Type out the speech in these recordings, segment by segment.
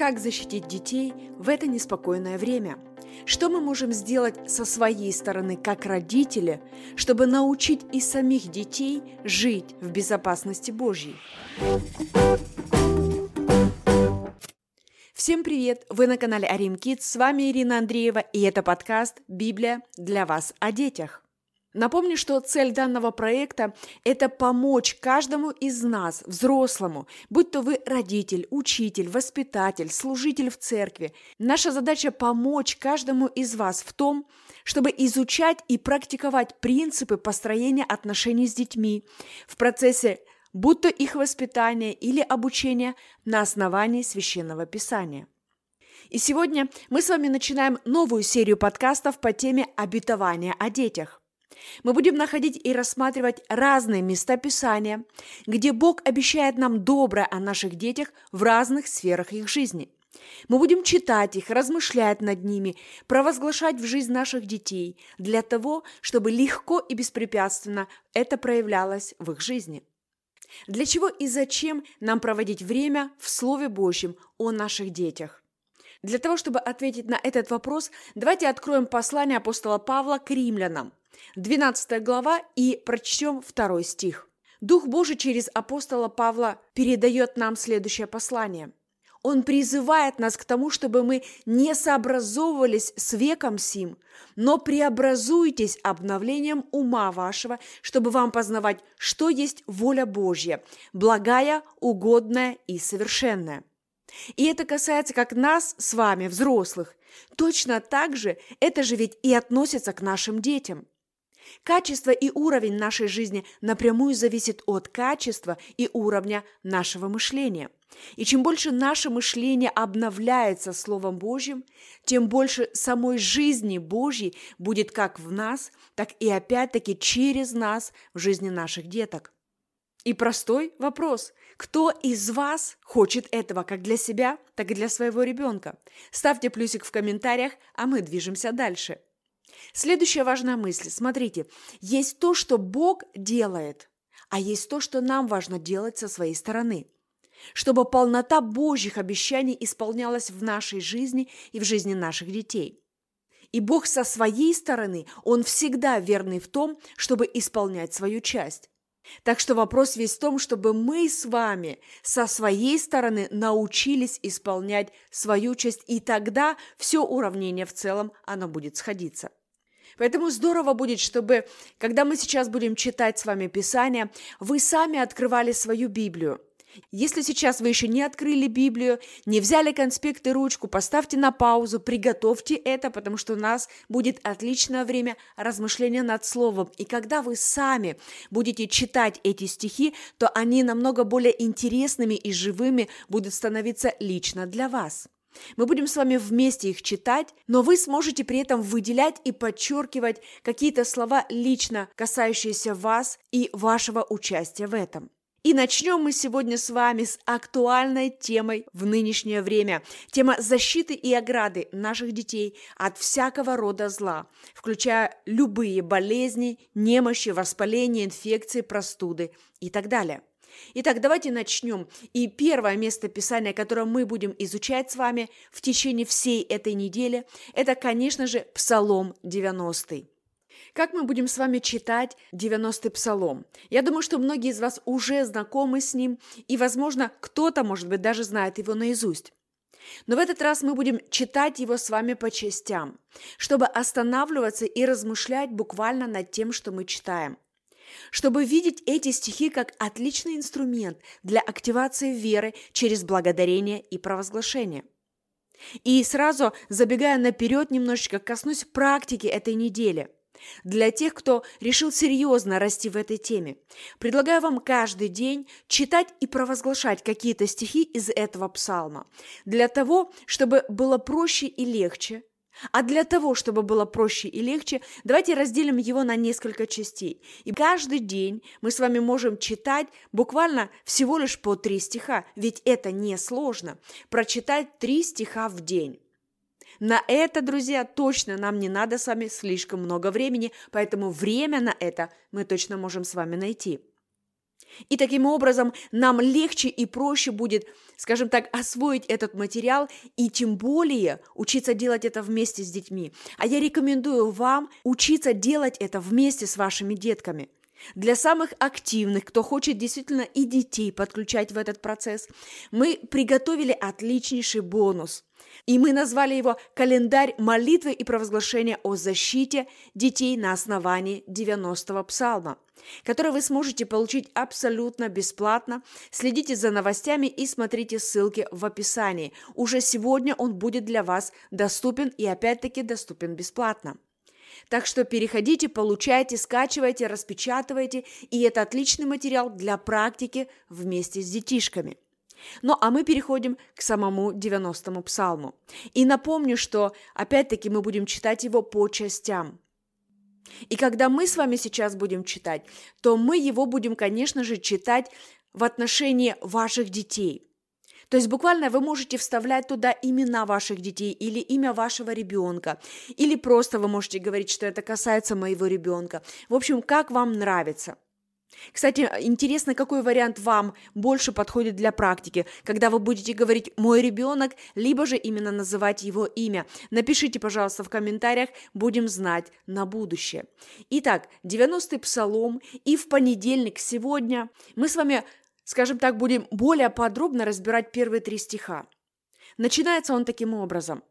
как защитить детей в это неспокойное время? Что мы можем сделать со своей стороны, как родители, чтобы научить и самих детей жить в безопасности Божьей? Всем привет! Вы на канале Арим Kids, с вами Ирина Андреева, и это подкаст «Библия для вас о детях». Напомню, что цель данного проекта – это помочь каждому из нас, взрослому, будь то вы родитель, учитель, воспитатель, служитель в церкви. Наша задача – помочь каждому из вас в том, чтобы изучать и практиковать принципы построения отношений с детьми в процессе будь то их воспитания или обучения на основании Священного Писания. И сегодня мы с вами начинаем новую серию подкастов по теме обетования о детях. Мы будем находить и рассматривать разные места Писания, где Бог обещает нам доброе о наших детях в разных сферах их жизни. Мы будем читать их, размышлять над ними, провозглашать в жизнь наших детей для того, чтобы легко и беспрепятственно это проявлялось в их жизни. Для чего и зачем нам проводить время в Слове Божьем о наших детях? Для того, чтобы ответить на этот вопрос, давайте откроем послание апостола Павла к римлянам – 12 глава, и прочтем второй стих. Дух Божий через апостола Павла передает нам следующее послание. Он призывает нас к тому, чтобы мы не сообразовывались с веком сим, но преобразуйтесь обновлением ума вашего, чтобы вам познавать, что есть воля Божья, благая, угодная и совершенная. И это касается как нас с вами, взрослых. Точно так же это же ведь и относится к нашим детям. Качество и уровень нашей жизни напрямую зависит от качества и уровня нашего мышления. И чем больше наше мышление обновляется Словом Божьим, тем больше самой жизни Божьей будет как в нас, так и опять-таки через нас в жизни наших деток. И простой вопрос. Кто из вас хочет этого как для себя, так и для своего ребенка? Ставьте плюсик в комментариях, а мы движемся дальше. Следующая важная мысль. Смотрите, есть то, что Бог делает, а есть то, что нам важно делать со своей стороны чтобы полнота Божьих обещаний исполнялась в нашей жизни и в жизни наших детей. И Бог со своей стороны, Он всегда верный в том, чтобы исполнять свою часть. Так что вопрос весь в том, чтобы мы с вами со своей стороны научились исполнять свою часть, и тогда все уравнение в целом, оно будет сходиться. Поэтому здорово будет, чтобы, когда мы сейчас будем читать с вами Писание, вы сами открывали свою Библию. Если сейчас вы еще не открыли Библию, не взяли конспект и ручку, поставьте на паузу, приготовьте это, потому что у нас будет отличное время размышления над Словом. И когда вы сами будете читать эти стихи, то они намного более интересными и живыми будут становиться лично для вас. Мы будем с вами вместе их читать, но вы сможете при этом выделять и подчеркивать какие-то слова лично касающиеся вас и вашего участия в этом. И начнем мы сегодня с вами с актуальной темой в нынешнее время. Тема защиты и ограды наших детей от всякого рода зла, включая любые болезни, немощи, воспаления, инфекции, простуды и так далее. Итак, давайте начнем. И первое место Писания, которое мы будем изучать с вами в течение всей этой недели, это, конечно же, Псалом 90. Как мы будем с вами читать 90-й псалом? Я думаю, что многие из вас уже знакомы с ним, и, возможно, кто-то, может быть, даже знает его наизусть. Но в этот раз мы будем читать его с вами по частям, чтобы останавливаться и размышлять буквально над тем, что мы читаем – чтобы видеть эти стихи как отличный инструмент для активации веры через благодарение и провозглашение. И сразу, забегая наперед немножечко, коснусь практики этой недели. Для тех, кто решил серьезно расти в этой теме, предлагаю вам каждый день читать и провозглашать какие-то стихи из этого псалма, для того, чтобы было проще и легче а для того, чтобы было проще и легче, давайте разделим его на несколько частей. И каждый день мы с вами можем читать буквально всего лишь по три стиха, ведь это не сложно. Прочитать три стиха в день. На это, друзья, точно нам не надо с вами слишком много времени, поэтому время на это мы точно можем с вами найти. И таким образом нам легче и проще будет скажем так, освоить этот материал и тем более учиться делать это вместе с детьми. А я рекомендую вам учиться делать это вместе с вашими детками – для самых активных, кто хочет действительно и детей подключать в этот процесс, мы приготовили отличнейший бонус. И мы назвали его «Календарь молитвы и провозглашения о защите детей на основании 90-го псалма», который вы сможете получить абсолютно бесплатно. Следите за новостями и смотрите ссылки в описании. Уже сегодня он будет для вас доступен и опять-таки доступен бесплатно. Так что переходите, получайте, скачивайте, распечатывайте, и это отличный материал для практики вместе с детишками. Ну а мы переходим к самому 90-му псалму. И напомню, что опять-таки мы будем читать его по частям. И когда мы с вами сейчас будем читать, то мы его будем, конечно же, читать в отношении ваших детей – то есть буквально вы можете вставлять туда имена ваших детей или имя вашего ребенка, или просто вы можете говорить, что это касается моего ребенка. В общем, как вам нравится. Кстати, интересно, какой вариант вам больше подходит для практики, когда вы будете говорить «мой ребенок», либо же именно называть его имя. Напишите, пожалуйста, в комментариях, будем знать на будущее. Итак, 90-й псалом, и в понедельник сегодня мы с вами скажем так, будем более подробно разбирать первые три стиха. Начинается он таким образом.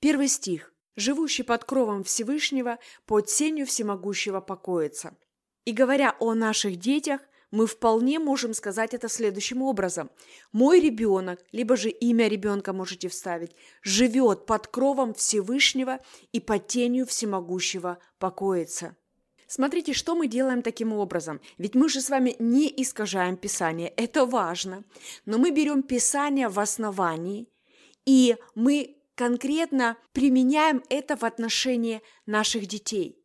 Первый стих. «Живущий под кровом Всевышнего, под сенью всемогущего покоится». И говоря о наших детях, мы вполне можем сказать это следующим образом. Мой ребенок, либо же имя ребенка можете вставить, живет под кровом Всевышнего и под тенью всемогущего покоится. Смотрите, что мы делаем таким образом. Ведь мы же с вами не искажаем Писание, это важно. Но мы берем Писание в основании, и мы конкретно применяем это в отношении наших детей.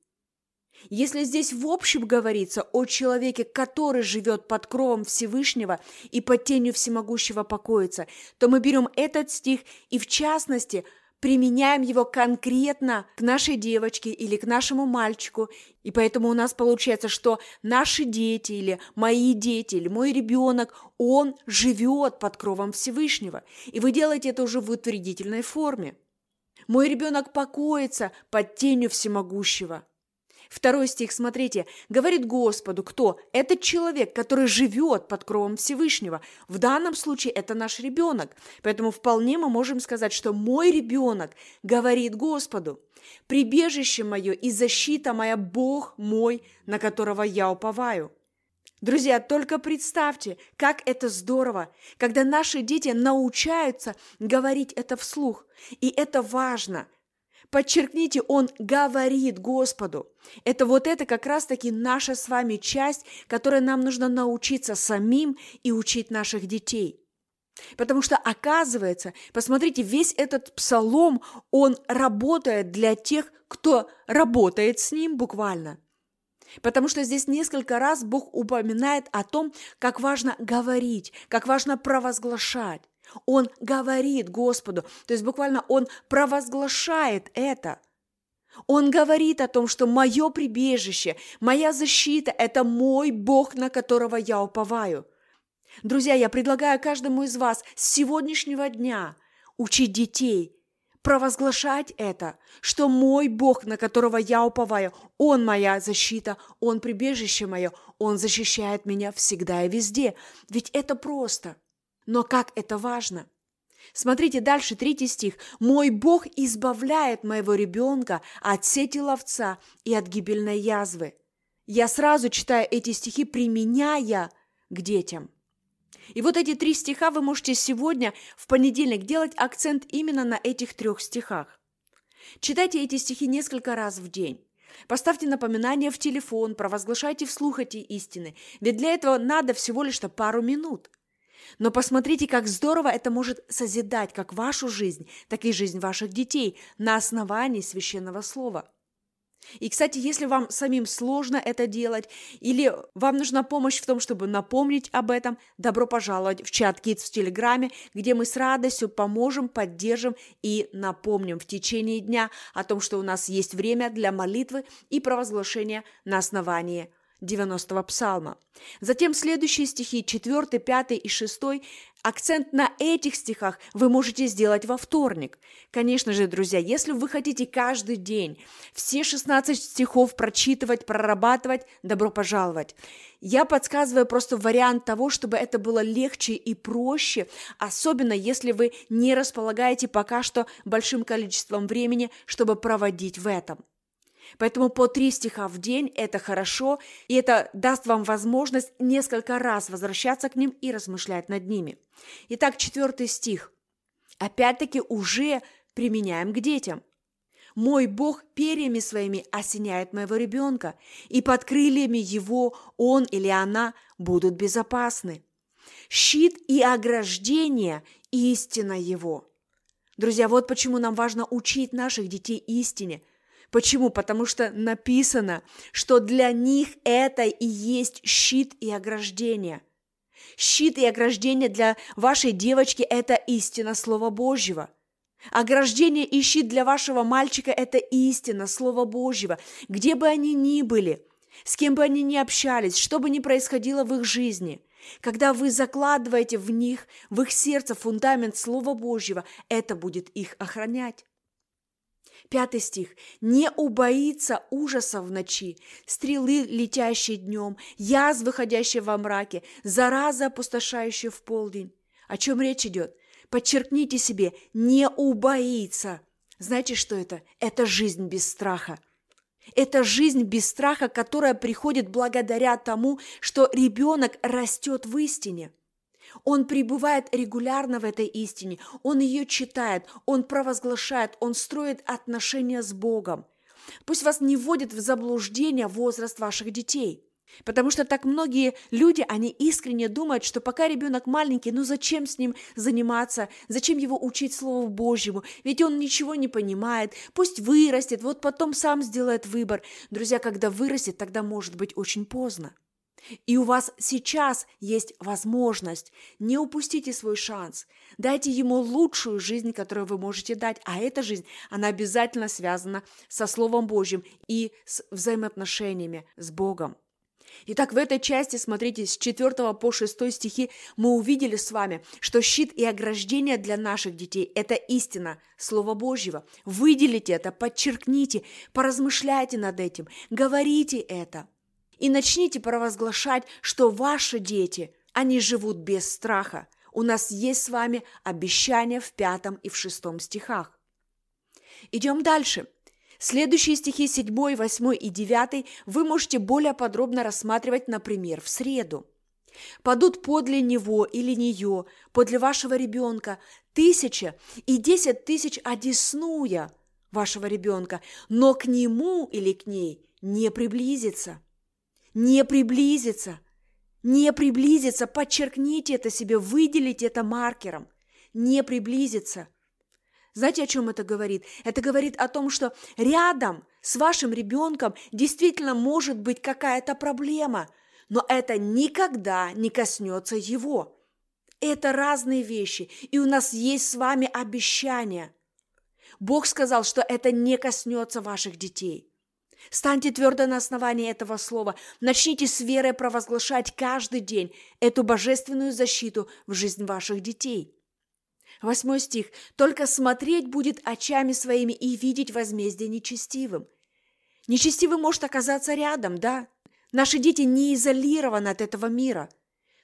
Если здесь в общем говорится о человеке, который живет под кровом Всевышнего и под тенью всемогущего покоится, то мы берем этот стих и в частности – применяем его конкретно к нашей девочке или к нашему мальчику. И поэтому у нас получается, что наши дети или мои дети или мой ребенок, он живет под кровом Всевышнего. И вы делаете это уже в утвердительной форме. Мой ребенок покоится под тенью всемогущего. Второй стих, смотрите, говорит Господу, кто? Это человек, который живет под кровом Всевышнего. В данном случае это наш ребенок. Поэтому вполне мы можем сказать, что мой ребенок говорит Господу, прибежище мое и защита моя Бог мой, на которого я уповаю. Друзья, только представьте, как это здорово, когда наши дети научаются говорить это вслух. И это важно – Подчеркните, он говорит Господу. Это вот это как раз-таки наша с вами часть, которой нам нужно научиться самим и учить наших детей. Потому что оказывается, посмотрите, весь этот псалом, он работает для тех, кто работает с ним буквально. Потому что здесь несколько раз Бог упоминает о том, как важно говорить, как важно провозглашать. Он говорит Господу, то есть буквально он провозглашает это. Он говорит о том, что мое прибежище, моя защита – это мой Бог, на которого я уповаю. Друзья, я предлагаю каждому из вас с сегодняшнего дня учить детей провозглашать это, что мой Бог, на которого я уповаю, Он моя защита, Он прибежище мое, Он защищает меня всегда и везде. Ведь это просто – но как это важно! Смотрите дальше, третий стих. «Мой Бог избавляет моего ребенка от сети ловца и от гибельной язвы». Я сразу читаю эти стихи, применяя к детям. И вот эти три стиха вы можете сегодня, в понедельник, делать акцент именно на этих трех стихах. Читайте эти стихи несколько раз в день. Поставьте напоминание в телефон, провозглашайте вслух эти истины. Ведь для этого надо всего лишь пару минут – но посмотрите, как здорово это может созидать как вашу жизнь, так и жизнь ваших детей на основании священного слова. И, кстати, если вам самим сложно это делать, или вам нужна помощь в том, чтобы напомнить об этом, добро пожаловать в чат Kids в Телеграме, где мы с радостью поможем, поддержим и напомним в течение дня о том, что у нас есть время для молитвы и провозглашения на основании 90-го псалма. Затем следующие стихи, 4, 5 и 6, акцент на этих стихах вы можете сделать во вторник. Конечно же, друзья, если вы хотите каждый день все 16 стихов прочитывать, прорабатывать, добро пожаловать. Я подсказываю просто вариант того, чтобы это было легче и проще, особенно если вы не располагаете пока что большим количеством времени, чтобы проводить в этом. Поэтому по три стиха в день – это хорошо, и это даст вам возможность несколько раз возвращаться к ним и размышлять над ними. Итак, четвертый стих. Опять-таки уже применяем к детям. «Мой Бог перьями своими осеняет моего ребенка, и под крыльями его он или она будут безопасны. Щит и ограждение – истина его». Друзья, вот почему нам важно учить наших детей истине – Почему? Потому что написано, что для них это и есть щит и ограждение. Щит и ограждение для вашей девочки – это истина Слова Божьего. Ограждение и щит для вашего мальчика – это истина Слова Божьего. Где бы они ни были, с кем бы они ни общались, что бы ни происходило в их жизни – когда вы закладываете в них, в их сердце фундамент Слова Божьего, это будет их охранять. Пятый стих. «Не убоится ужаса в ночи, стрелы, летящие днем, язв, выходящие во мраке, зараза, опустошающая в полдень». О чем речь идет? Подчеркните себе «не убоится». Знаете, что это? Это жизнь без страха. Это жизнь без страха, которая приходит благодаря тому, что ребенок растет в истине – он пребывает регулярно в этой истине, он ее читает, он провозглашает, он строит отношения с Богом. Пусть вас не вводит в заблуждение возраст ваших детей. Потому что так многие люди, они искренне думают, что пока ребенок маленький, ну зачем с ним заниматься, зачем его учить Слову Божьему, ведь он ничего не понимает, пусть вырастет, вот потом сам сделает выбор. Друзья, когда вырастет, тогда может быть очень поздно. И у вас сейчас есть возможность. Не упустите свой шанс. Дайте ему лучшую жизнь, которую вы можете дать. А эта жизнь, она обязательно связана со Словом Божьим и с взаимоотношениями с Богом. Итак, в этой части, смотрите, с 4 по 6 стихи мы увидели с вами, что щит и ограждение для наших детей – это истина Слова Божьего. Выделите это, подчеркните, поразмышляйте над этим, говорите это – и начните провозглашать, что ваши дети, они живут без страха. У нас есть с вами обещание в пятом и в шестом стихах. Идем дальше. Следующие стихи 7, 8 и 9 вы можете более подробно рассматривать, например, в среду. Падут подле него или нее, подле вашего ребенка, тысяча и десять тысяч одеснуя вашего ребенка, но к нему или к ней не приблизится не приблизиться, не приблизиться, подчеркните это себе, выделите это маркером, не приблизиться. Знаете, о чем это говорит? Это говорит о том, что рядом с вашим ребенком действительно может быть какая-то проблема, но это никогда не коснется его. Это разные вещи, и у нас есть с вами обещание. Бог сказал, что это не коснется ваших детей. Станьте твердо на основании этого слова. Начните с верой провозглашать каждый день эту божественную защиту в жизнь ваших детей. Восьмой стих. «Только смотреть будет очами своими и видеть возмездие нечестивым». Нечестивый может оказаться рядом, да? Наши дети не изолированы от этого мира.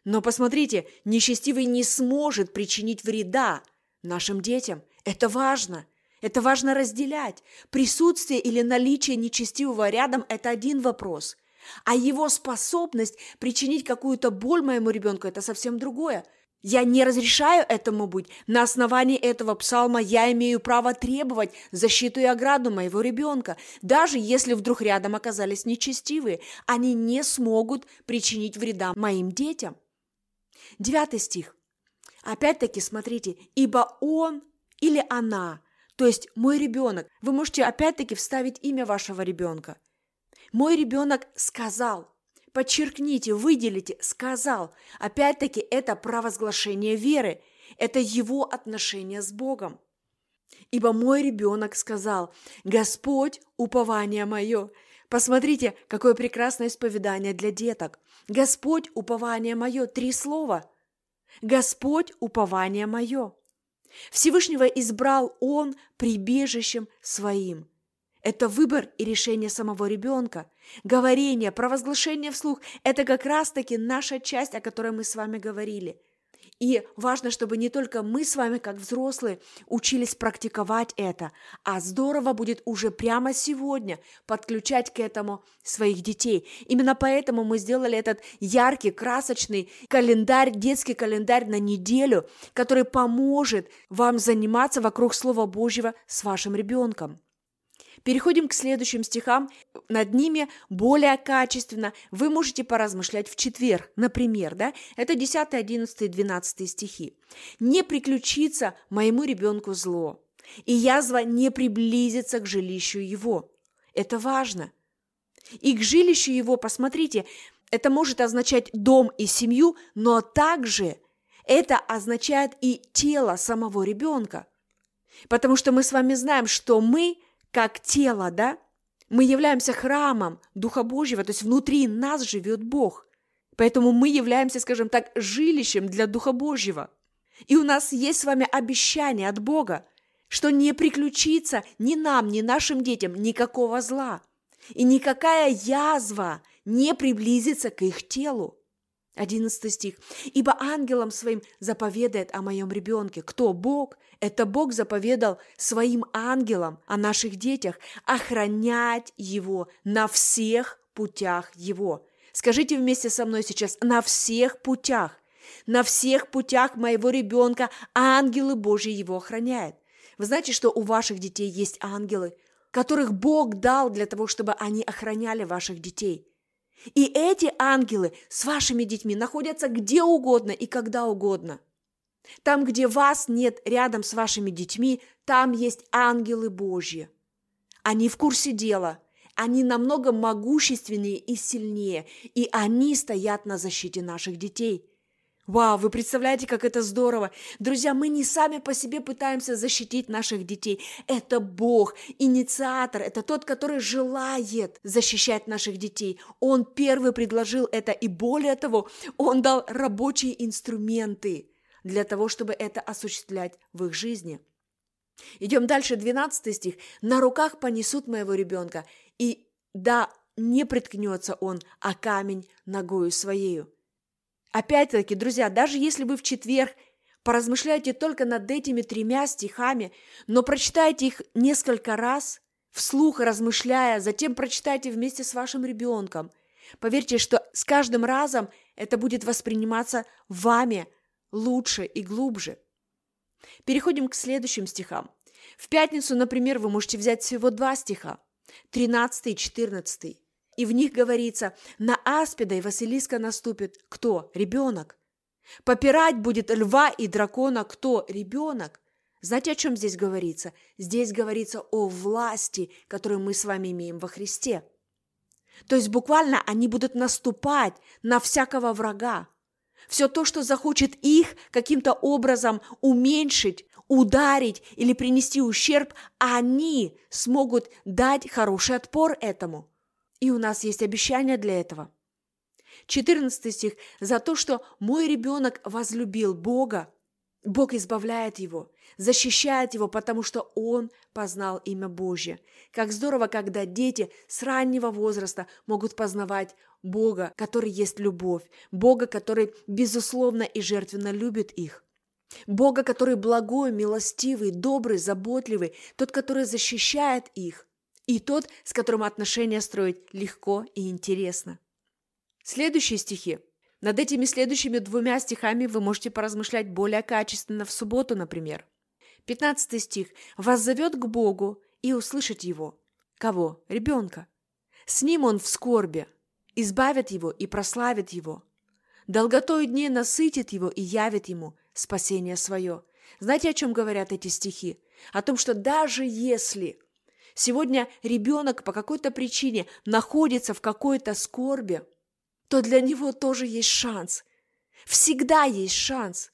Но посмотрите, нечестивый не сможет причинить вреда нашим детям. Это важно – это важно разделять. Присутствие или наличие нечестивого рядом – это один вопрос. А его способность причинить какую-то боль моему ребенку – это совсем другое. Я не разрешаю этому быть. На основании этого псалма я имею право требовать защиту и ограду моего ребенка. Даже если вдруг рядом оказались нечестивые, они не смогут причинить вреда моим детям. Девятый стих. Опять-таки, смотрите, «Ибо он или она то есть мой ребенок. Вы можете опять-таки вставить имя вашего ребенка. Мой ребенок сказал. Подчеркните, выделите, сказал. Опять-таки это провозглашение веры. Это его отношение с Богом. Ибо мой ребенок сказал, Господь, упование мое, Посмотрите, какое прекрасное исповедание для деток. Господь – упование мое. Три слова. Господь – упование мое. Всевышнего избрал Он прибежищем своим. Это выбор и решение самого ребенка. Говорение, провозглашение вслух – это как раз-таки наша часть, о которой мы с вами говорили – и важно, чтобы не только мы с вами, как взрослые, учились практиковать это, а здорово будет уже прямо сегодня подключать к этому своих детей. Именно поэтому мы сделали этот яркий, красочный календарь, детский календарь на неделю, который поможет вам заниматься вокруг Слова Божьего с вашим ребенком. Переходим к следующим стихам. Над ними более качественно вы можете поразмышлять в четверг, например, да? Это 10, 11, 12 стихи. «Не приключится моему ребенку зло, и язва не приблизится к жилищу его». Это важно. И к жилищу его, посмотрите, это может означать дом и семью, но также это означает и тело самого ребенка. Потому что мы с вами знаем, что мы как тело, да? Мы являемся храмом Духа Божьего, то есть внутри нас живет Бог. Поэтому мы являемся, скажем так, жилищем для Духа Божьего. И у нас есть с вами обещание от Бога, что не приключится ни нам, ни нашим детям никакого зла. И никакая язва не приблизится к их телу. 11 стих. «Ибо ангелом своим заповедает о моем ребенке». Кто? Бог. Это Бог заповедал своим ангелам о наших детях охранять его на всех путях его. Скажите вместе со мной сейчас «на всех путях». На всех путях моего ребенка ангелы Божьи его охраняют. Вы знаете, что у ваших детей есть ангелы, которых Бог дал для того, чтобы они охраняли ваших детей – и эти ангелы с вашими детьми находятся где угодно и когда угодно. Там, где вас нет рядом с вашими детьми, там есть ангелы Божьи. Они в курсе дела, они намного могущественнее и сильнее, и они стоят на защите наших детей – Вау, вы представляете, как это здорово! Друзья, мы не сами по себе пытаемся защитить наших детей. Это Бог, инициатор, это тот, который желает защищать наших детей. Он первый предложил это, и более того, он дал рабочие инструменты для того, чтобы это осуществлять в их жизни. Идем дальше, 12 стих. «На руках понесут моего ребенка, и да, не приткнется он, а камень ногою своею». Опять-таки, друзья, даже если вы в четверг поразмышляете только над этими тремя стихами, но прочитайте их несколько раз, вслух размышляя, затем прочитайте вместе с вашим ребенком. Поверьте, что с каждым разом это будет восприниматься вами лучше и глубже. Переходим к следующим стихам. В пятницу, например, вы можете взять всего два стиха, 13 и 14. И в них говорится, на аспида и Василиска наступит кто? Ребенок. Попирать будет льва и дракона кто? Ребенок. Знаете, о чем здесь говорится? Здесь говорится о власти, которую мы с вами имеем во Христе. То есть буквально они будут наступать на всякого врага. Все то, что захочет их каким-то образом уменьшить, ударить или принести ущерб, они смогут дать хороший отпор этому – и у нас есть обещание для этого. 14 стих. «За то, что мой ребенок возлюбил Бога, Бог избавляет его, защищает его, потому что он познал имя Божье. Как здорово, когда дети с раннего возраста могут познавать Бога, который есть любовь, Бога, который безусловно и жертвенно любит их. Бога, который благой, милостивый, добрый, заботливый, тот, который защищает их – и тот, с которым отношения строить легко и интересно. Следующие стихи. Над этими следующими двумя стихами вы можете поразмышлять более качественно в субботу, например. 15 стих. «Вас зовет к Богу и услышать Его». Кого? Ребенка. С ним он в скорби. Избавит его и прославит его. Долготой дней насытит его и явит ему спасение свое. Знаете, о чем говорят эти стихи? О том, что даже если сегодня ребенок по какой-то причине находится в какой-то скорби, то для него тоже есть шанс. Всегда есть шанс.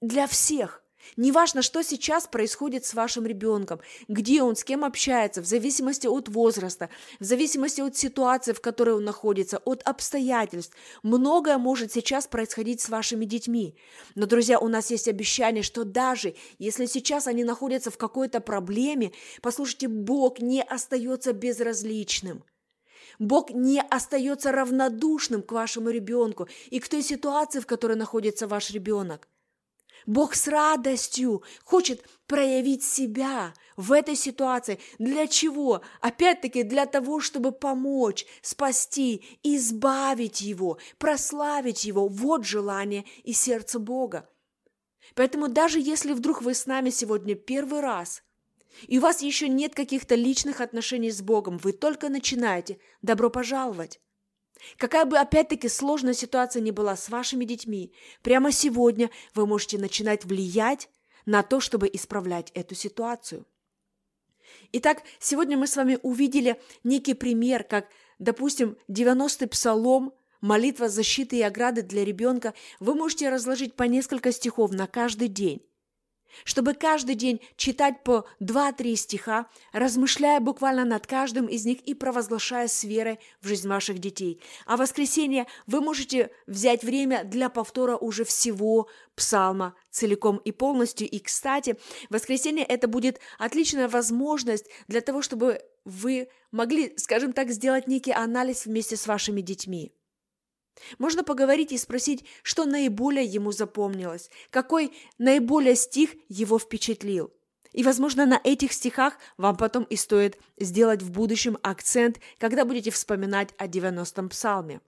Для всех. Неважно, что сейчас происходит с вашим ребенком, где он, с кем общается, в зависимости от возраста, в зависимости от ситуации, в которой он находится, от обстоятельств. Многое может сейчас происходить с вашими детьми. Но, друзья, у нас есть обещание, что даже если сейчас они находятся в какой-то проблеме, послушайте, Бог не остается безразличным. Бог не остается равнодушным к вашему ребенку и к той ситуации, в которой находится ваш ребенок. Бог с радостью хочет проявить себя в этой ситуации. Для чего? Опять-таки для того, чтобы помочь, спасти, избавить его, прославить его. Вот желание и сердце Бога. Поэтому даже если вдруг вы с нами сегодня первый раз, и у вас еще нет каких-то личных отношений с Богом, вы только начинаете, добро пожаловать. Какая бы опять-таки сложная ситуация ни была с вашими детьми, прямо сегодня вы можете начинать влиять на то, чтобы исправлять эту ситуацию. Итак, сегодня мы с вами увидели некий пример, как, допустим, 90-й псалом, молитва защиты и ограды для ребенка, вы можете разложить по несколько стихов на каждый день чтобы каждый день читать по 2-3 стиха, размышляя буквально над каждым из них и провозглашая с верой в жизнь ваших детей. А в воскресенье вы можете взять время для повтора уже всего псалма целиком и полностью. И, кстати, воскресенье это будет отличная возможность для того, чтобы вы могли, скажем так, сделать некий анализ вместе с вашими детьми. Можно поговорить и спросить, что наиболее ему запомнилось, какой наиболее стих его впечатлил. И, возможно, на этих стихах вам потом и стоит сделать в будущем акцент, когда будете вспоминать о 90-м псалме.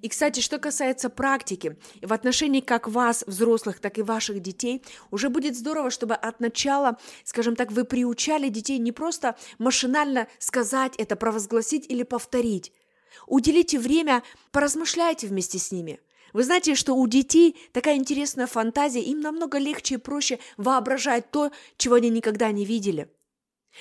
И, кстати, что касается практики, в отношении как вас, взрослых, так и ваших детей, уже будет здорово, чтобы от начала, скажем так, вы приучали детей не просто машинально сказать это, провозгласить или повторить, Уделите время, поразмышляйте вместе с ними. Вы знаете, что у детей такая интересная фантазия, им намного легче и проще воображать то, чего они никогда не видели.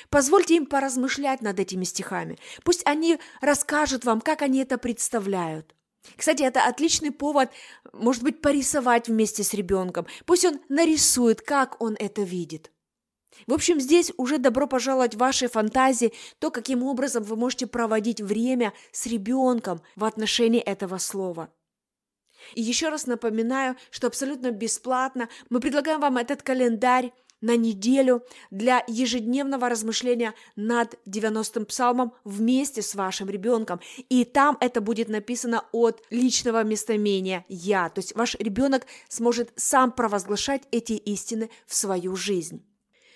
Позвольте им поразмышлять над этими стихами. Пусть они расскажут вам, как они это представляют. Кстати, это отличный повод, может быть, порисовать вместе с ребенком. Пусть он нарисует, как он это видит. В общем, здесь уже добро пожаловать в вашей фантазии, то, каким образом вы можете проводить время с ребенком в отношении этого слова. И еще раз напоминаю, что абсолютно бесплатно мы предлагаем вам этот календарь на неделю для ежедневного размышления над 90-м псалмом вместе с вашим ребенком. И там это будет написано от личного местоимения «я». То есть ваш ребенок сможет сам провозглашать эти истины в свою жизнь.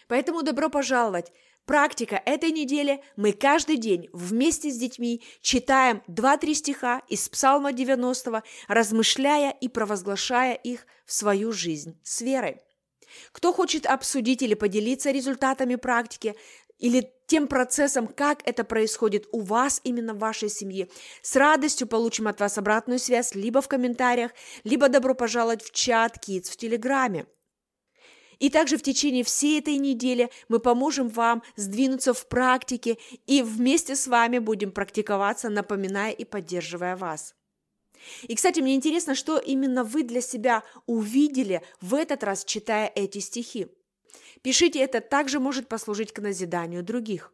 Поэтому добро пожаловать! Практика этой недели. Мы каждый день вместе с детьми читаем 2-3 стиха из Псалма 90, размышляя и провозглашая их в свою жизнь с верой. Кто хочет обсудить или поделиться результатами практики, или тем процессом, как это происходит у вас именно в вашей семье. С радостью получим от вас обратную связь либо в комментариях, либо добро пожаловать в чат Kids в Телеграме. И также в течение всей этой недели мы поможем вам сдвинуться в практике и вместе с вами будем практиковаться, напоминая и поддерживая вас. И, кстати, мне интересно, что именно вы для себя увидели в этот раз, читая эти стихи. Пишите, это также может послужить к назиданию других.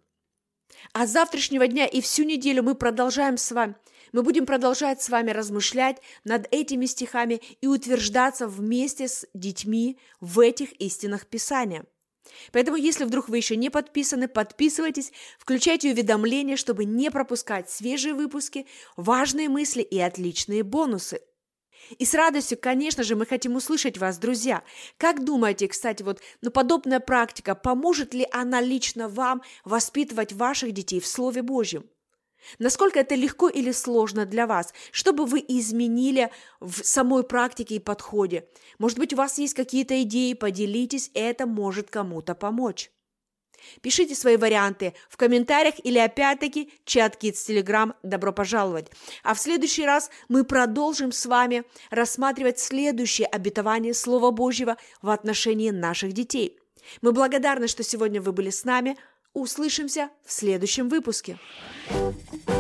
А с завтрашнего дня и всю неделю мы продолжаем с вами мы будем продолжать с вами размышлять над этими стихами и утверждаться вместе с детьми в этих истинах Писания. Поэтому, если вдруг вы еще не подписаны, подписывайтесь, включайте уведомления, чтобы не пропускать свежие выпуски, важные мысли и отличные бонусы. И с радостью, конечно же, мы хотим услышать вас, друзья. Как думаете, кстати, вот ну, подобная практика, поможет ли она лично вам воспитывать ваших детей в Слове Божьем? Насколько это легко или сложно для вас? Что бы вы изменили в самой практике и подходе? Может быть, у вас есть какие-то идеи, поделитесь, это может кому-то помочь. Пишите свои варианты в комментариях или опять-таки чат Kids Telegram «Добро пожаловать». А в следующий раз мы продолжим с вами рассматривать следующее обетование Слова Божьего в отношении наших детей. Мы благодарны, что сегодня вы были с нами – Услышимся в следующем выпуске. thank you